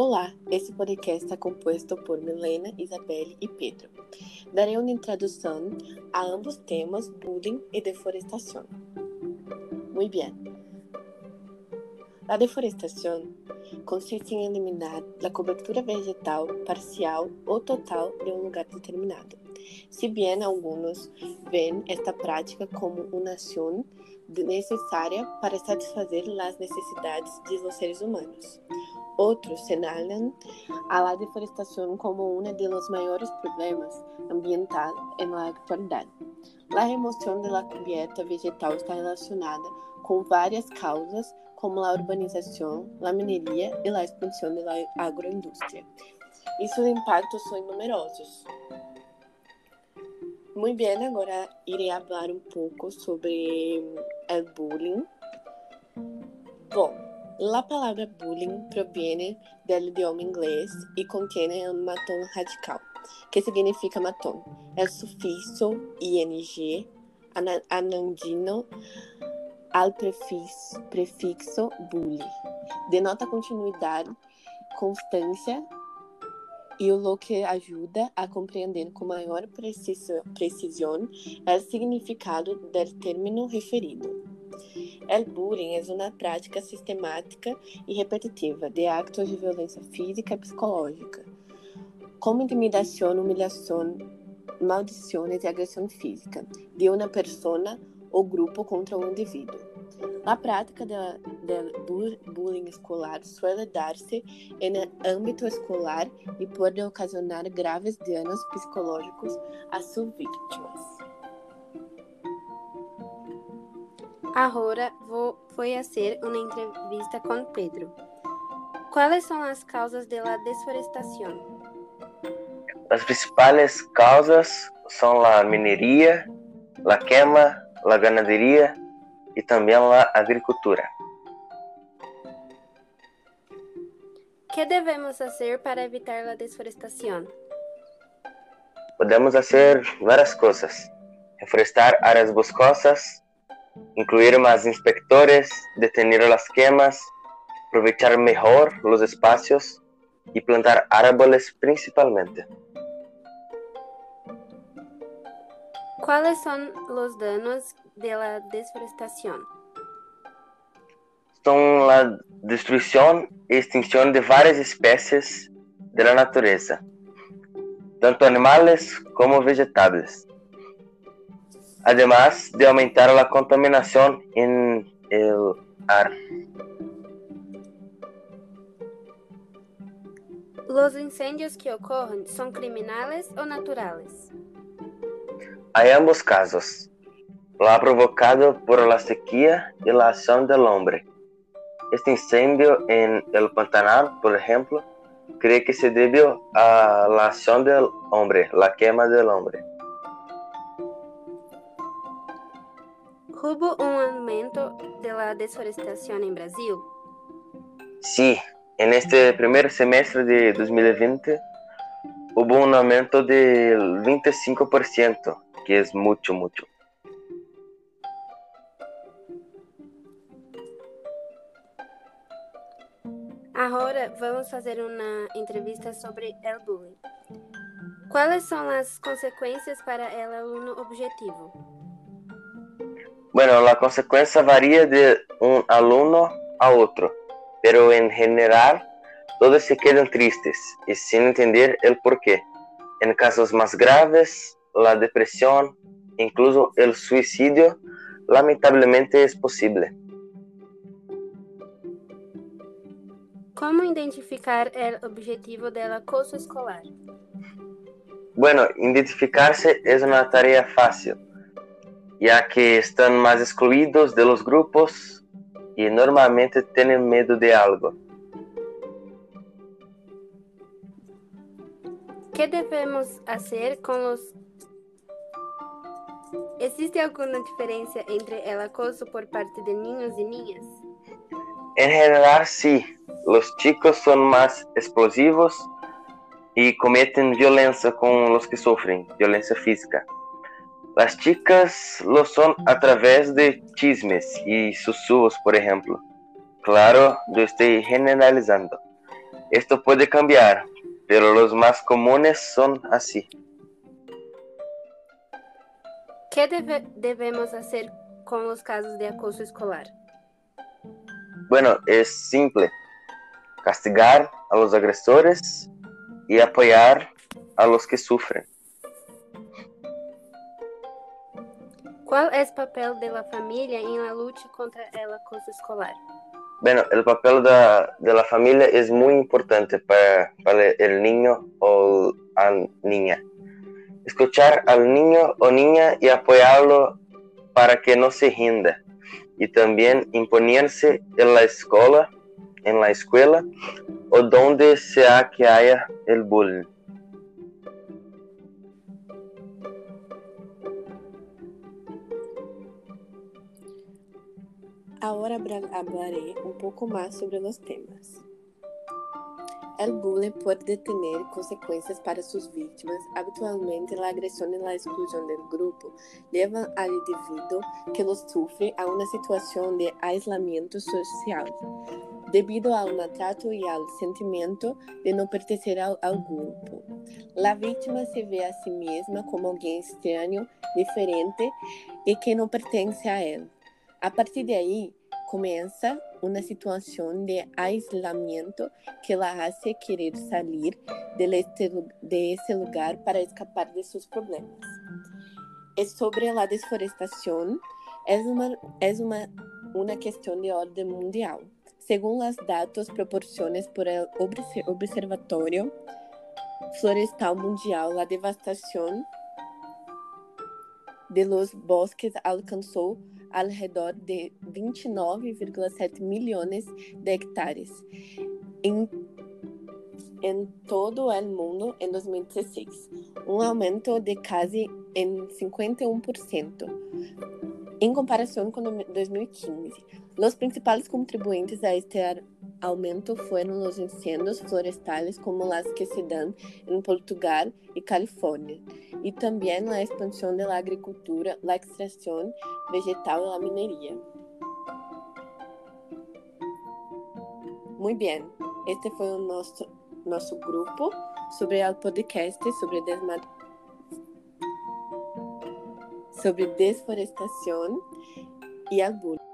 Olá, esse podcast é composto por Milena, Isabelle e Pedro. Darei uma introdução a ambos temas bullying e deforestação. Muito bem. A deforestação consiste em eliminar a cobertura vegetal parcial ou total de um lugar determinado. Se bem alguns veem esta prática como uma ação necessária para satisfazer as necessidades dos seres humanos. Outros señalan a la deforestación como uno de los mayores problemas ambientales en la actualidad. La remoción de la cubierta vegetal está relacionada com várias causas, como a urbanização, a mineria e a expansão da agroindústria. E seus impactos são numerosos. Muito bem, agora irei falar um pouco sobre o bullying. Bom, La palabra bullying proviene del idioma inglês e contém um matón radical, que significa matón. El sufijo ing anandino al prefixo, prefixo bully denota continuidade, constância e o que ajuda a compreender com maior precisão o significado do término referido. El bullying é uma prática sistemática e repetitiva de atos de violência física e psicológica, como intimidação, humilhação, maldições e agressão física de uma pessoa ou grupo contra um indivíduo. A prática do bullying escolar suele dar-se no âmbito escolar e pode ocasionar graves danos psicológicos a suas vítimas. Agora vou, foi fazer uma entrevista com Pedro. Quais são as causas da desforestação? As principais causas são a mineria, a queima, a ganaderia e também a agricultura. que devemos fazer para evitar a desforestação? Podemos fazer várias coisas. Reflorestar áreas boscosas, incluir más inspectores, detener las quemas, aprovechar mejor los espacios y plantar árboles principalmente. ¿Cuáles son los daños de la deforestación? Son la destrucción y extinción de varias especies de la naturaleza, tanto animales como vegetales además de aumentar la contaminación en el ar. ¿Los incendios que ocurren son criminales o naturales? Hay ambos casos. La provocado por la sequía y la acción del hombre. Este incendio en el Pantanal, por ejemplo, cree que se debió a la acción del hombre, la quema del hombre. ¿Hubo un aumento de la deforestación en Brasil? Sí, en este primer semestre de 2020 hubo un aumento del 25%, que es mucho, mucho. Agora vamos fazer uma entrevista sobre o bullying. Quais são as consequências para o aluno objetivo? Bueno, la consecuencia varía de un alumno a otro, pero en general todos se quedan tristes y sin entender el porqué. En casos más graves, la depresión, incluso el suicidio, lamentablemente es posible. ¿Cómo identificar el objetivo del acoso escolar? Bueno, identificarse es una tarea fácil ya que están más excluidos de los grupos y normalmente tienen miedo de algo. ¿Qué debemos hacer con los... ¿Existe alguna diferencia entre el acoso por parte de niños y niñas? En general sí, los chicos son más explosivos y cometen violencia con los que sufren, violencia física. Las chicas lo son a través de chismes y susurros, por ejemplo. Claro, yo estoy generalizando. Esto puede cambiar, pero los más comunes son así. ¿Qué debe, debemos hacer con los casos de acoso escolar? Bueno, es simple. Castigar a los agresores y apoyar a los que sufren. ¿Cuál es el papel de la familia en la lucha contra el acoso escolar? Bueno, el papel de, la familia es muy importante para, para el niño o la niña. Escuchar al niño o niña y apoyarlo para que no se rinda. Y también imponerse en la escuela, en la escuela o donde sea que haya el bullying. Ahora hablaré un poco más sobre los temas. El bullying puede tener consecuencias para sus víctimas. Habitualmente, la agresión y la exclusión del grupo llevan al individuo que lo sufre a una situación de aislamiento social, debido al maltrato y al sentimiento de no pertenecer al, al grupo. La víctima se ve a sí misma como alguien extraño, diferente y que no pertenece a él. A partir de ahí, comienza una situación de aislamiento que la hace querer salir de, lugar para escapar de sus problemas. Es sobre la deforestación, es una, es una, una cuestión de orden mundial. Según los datos proporcionados por el Observatorio Florestal Mundial, la devastación de los bosques alcanzó alrededor de 29,7 milhões de hectares em, em todo o mundo em 2016, um aumento de quase em 51%, em comparação com 2015. Os principais contribuintes a este aumento foram os incêndios florestais como as que se dão em Portugal e Califórnia, e também a expansão da agricultura, a extração vegetal e a mineria. Muito bem, este foi o nosso, nosso grupo sobre o podcast sobre, desma... sobre desforestação e bullying.